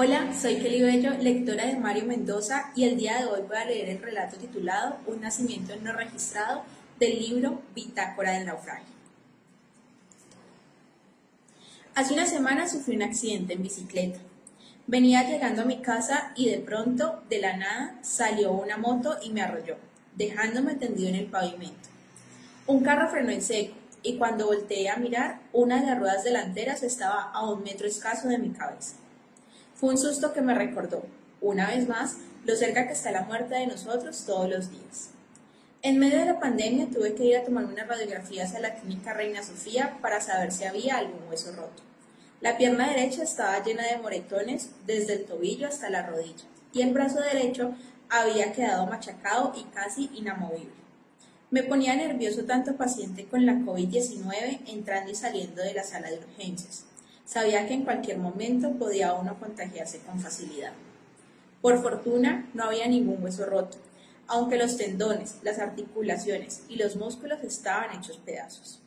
Hola, soy Kelly Bello, lectora de Mario Mendoza y el día de hoy voy a leer el relato titulado Un nacimiento no registrado del libro Bitácora del naufragio. Hace una semana sufrí un accidente en bicicleta. Venía llegando a mi casa y de pronto, de la nada, salió una moto y me arrolló, dejándome tendido en el pavimento. Un carro frenó en seco y cuando volteé a mirar, una de las ruedas delanteras estaba a un metro escaso de mi cabeza. Fue un susto que me recordó, una vez más, lo cerca que está la muerte de nosotros todos los días. En medio de la pandemia tuve que ir a tomar unas radiografías a la clínica Reina Sofía para saber si había algún hueso roto. La pierna derecha estaba llena de moretones desde el tobillo hasta la rodilla y el brazo derecho había quedado machacado y casi inamovible. Me ponía nervioso tanto paciente con la COVID-19 entrando y saliendo de la sala de urgencias. Sabía que en cualquier momento podía uno contagiarse con facilidad. Por fortuna, no había ningún hueso roto, aunque los tendones, las articulaciones y los músculos estaban hechos pedazos.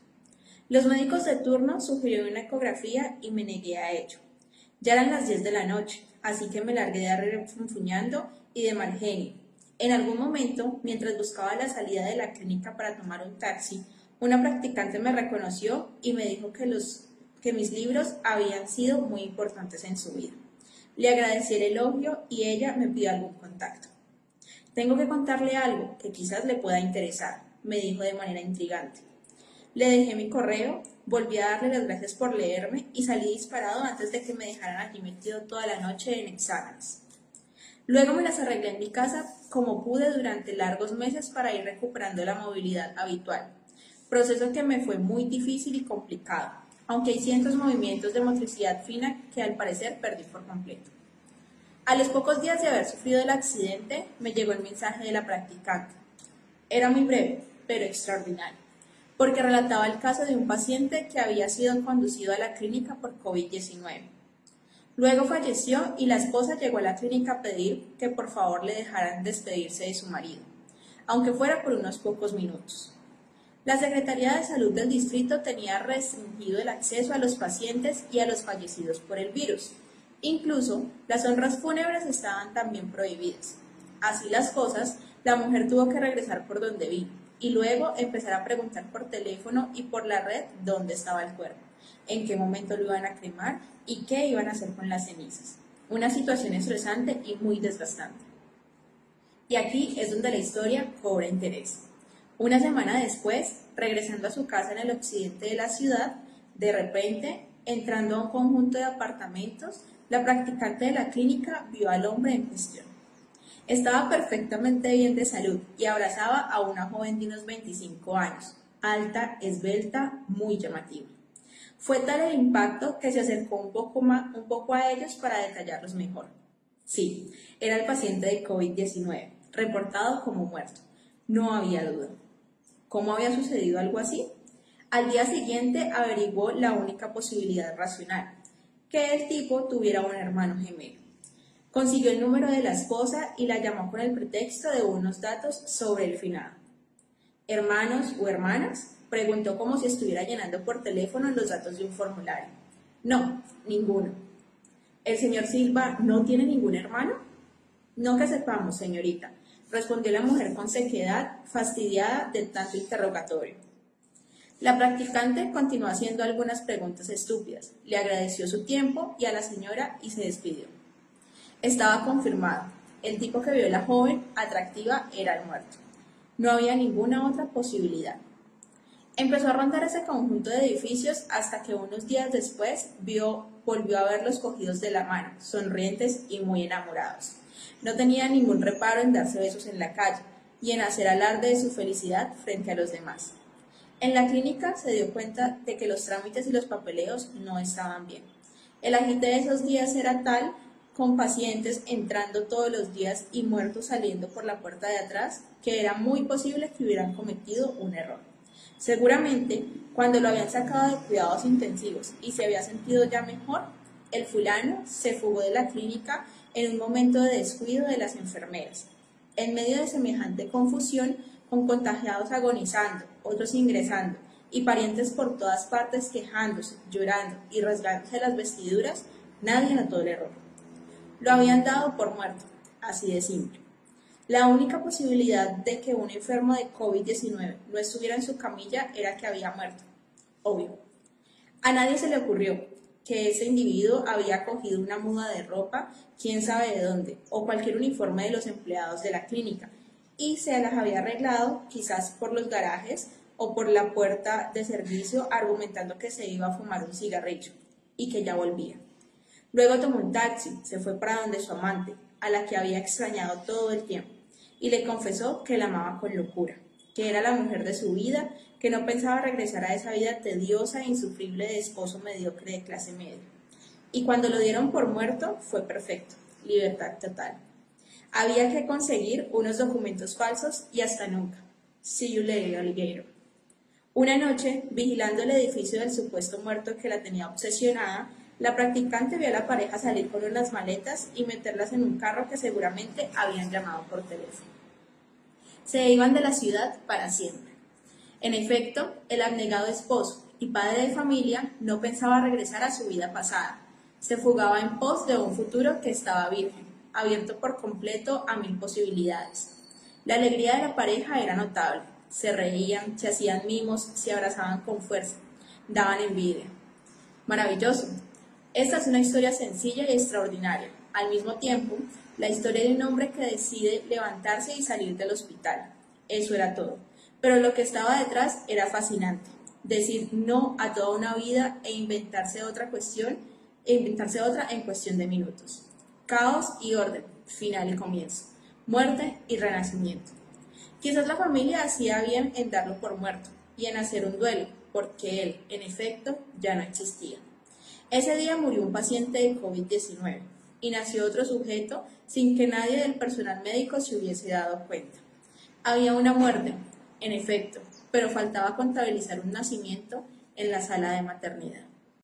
Los médicos de turno sugirieron una ecografía y me negué a ello. Ya eran las 10 de la noche, así que me largué de arriba funfuñando y de mal genio, en algún momento, mientras buscaba la salida de la clínica para tomar un taxi, una practicante me reconoció y me dijo que, los, que mis libros habían sido muy importantes en su vida. Le agradecí el elogio y ella me pidió algún contacto. Tengo que contarle algo que quizás le pueda interesar, me dijo de manera intrigante. Le dejé mi correo, volví a darle las gracias por leerme y salí disparado antes de que me dejaran allí metido toda la noche en exámenes. Luego me las arreglé en mi casa como pude durante largos meses para ir recuperando la movilidad habitual, proceso que me fue muy difícil y complicado, aunque hay cientos movimientos de motricidad fina que al parecer perdí por completo. A los pocos días de haber sufrido el accidente, me llegó el mensaje de la practicante. Era muy breve, pero extraordinario, porque relataba el caso de un paciente que había sido conducido a la clínica por COVID-19 Luego falleció y la esposa llegó a la clínica a pedir que por favor le dejaran despedirse de su marido, aunque fuera por unos pocos minutos. La Secretaría de Salud del distrito tenía restringido el acceso a los pacientes y a los fallecidos por el virus. Incluso las honras fúnebres estaban también prohibidas. Así las cosas, la mujer tuvo que regresar por donde vino y luego empezar a preguntar por teléfono y por la red dónde estaba el cuerpo en qué momento lo iban a cremar y qué iban a hacer con las cenizas. Una situación estresante y muy desgastante. Y aquí es donde la historia cobra interés. Una semana después, regresando a su casa en el occidente de la ciudad, de repente, entrando a un conjunto de apartamentos, la practicante de la clínica vio al hombre en cuestión. Estaba perfectamente bien de salud y abrazaba a una joven de unos 25 años, alta, esbelta, muy llamativa. Fue tal el impacto que se acercó un poco, más, un poco a ellos para detallarlos mejor. Sí, era el paciente de COVID-19, reportado como muerto. No había duda. ¿Cómo había sucedido algo así? Al día siguiente averiguó la única posibilidad racional, que el tipo tuviera un hermano gemelo. Consiguió el número de la esposa y la llamó con el pretexto de unos datos sobre el finado. ¿Hermanos o hermanas? Preguntó como si estuviera llenando por teléfono los datos de un formulario. No, ninguno. ¿El señor Silva no tiene ningún hermano? No que sepamos, señorita, respondió la mujer con sequedad, fastidiada de tanto interrogatorio. La practicante continuó haciendo algunas preguntas estúpidas, le agradeció su tiempo y a la señora y se despidió. Estaba confirmado. El tipo que vio a la joven atractiva era el muerto. No había ninguna otra posibilidad. Empezó a rondar ese conjunto de edificios hasta que unos días después vio, volvió a verlos cogidos de la mano, sonrientes y muy enamorados. No tenía ningún reparo en darse besos en la calle y en hacer alarde de su felicidad frente a los demás. En la clínica se dio cuenta de que los trámites y los papeleos no estaban bien. El agite de esos días era tal, con pacientes entrando todos los días y muertos saliendo por la puerta de atrás, que era muy posible que hubieran cometido un error. Seguramente, cuando lo habían sacado de cuidados intensivos y se había sentido ya mejor, el fulano se fugó de la clínica en un momento de descuido de las enfermeras. En medio de semejante confusión, con contagiados agonizando, otros ingresando y parientes por todas partes quejándose, llorando y rasgándose las vestiduras, nadie notó el error. Lo habían dado por muerto, así de simple. La única posibilidad de que un enfermo de COVID-19 no estuviera en su camilla era que había muerto. Obvio. A nadie se le ocurrió que ese individuo había cogido una muda de ropa, quién sabe de dónde, o cualquier uniforme de los empleados de la clínica, y se las había arreglado quizás por los garajes o por la puerta de servicio argumentando que se iba a fumar un cigarrillo y que ya volvía. Luego tomó un taxi, se fue para donde su amante, a la que había extrañado todo el tiempo, y le confesó que la amaba con locura, que era la mujer de su vida, que no pensaba regresar a esa vida tediosa e insufrible de esposo mediocre de clase media. Y cuando lo dieron por muerto, fue perfecto, libertad total. Había que conseguir unos documentos falsos y hasta nunca. See you later, alligator. Una noche, vigilando el edificio del supuesto muerto que la tenía obsesionada, la practicante vio a la pareja salir con unas maletas y meterlas en un carro que seguramente habían llamado por teléfono. Se iban de la ciudad para siempre. En efecto, el abnegado esposo y padre de familia no pensaba regresar a su vida pasada. Se fugaba en pos de un futuro que estaba virgen abierto por completo a mil posibilidades. La alegría de la pareja era notable. Se reían, se hacían mimos, se abrazaban con fuerza, daban envidia. Maravilloso. Esta es una historia sencilla y extraordinaria. Al mismo tiempo, la historia de un hombre que decide levantarse y salir del hospital. Eso era todo. Pero lo que estaba detrás era fascinante. Decir no a toda una vida e inventarse otra cuestión, e inventarse otra en cuestión de minutos caos y orden, final y comienzo, muerte y renacimiento. Quizás la familia hacía bien en darlo por muerto y en hacer un duelo, porque él, en efecto, ya no existía. Ese día murió un paciente de COVID-19 y nació otro sujeto sin que nadie del personal médico se hubiese dado cuenta. Había una muerte, en efecto, pero faltaba contabilizar un nacimiento en la sala de maternidad.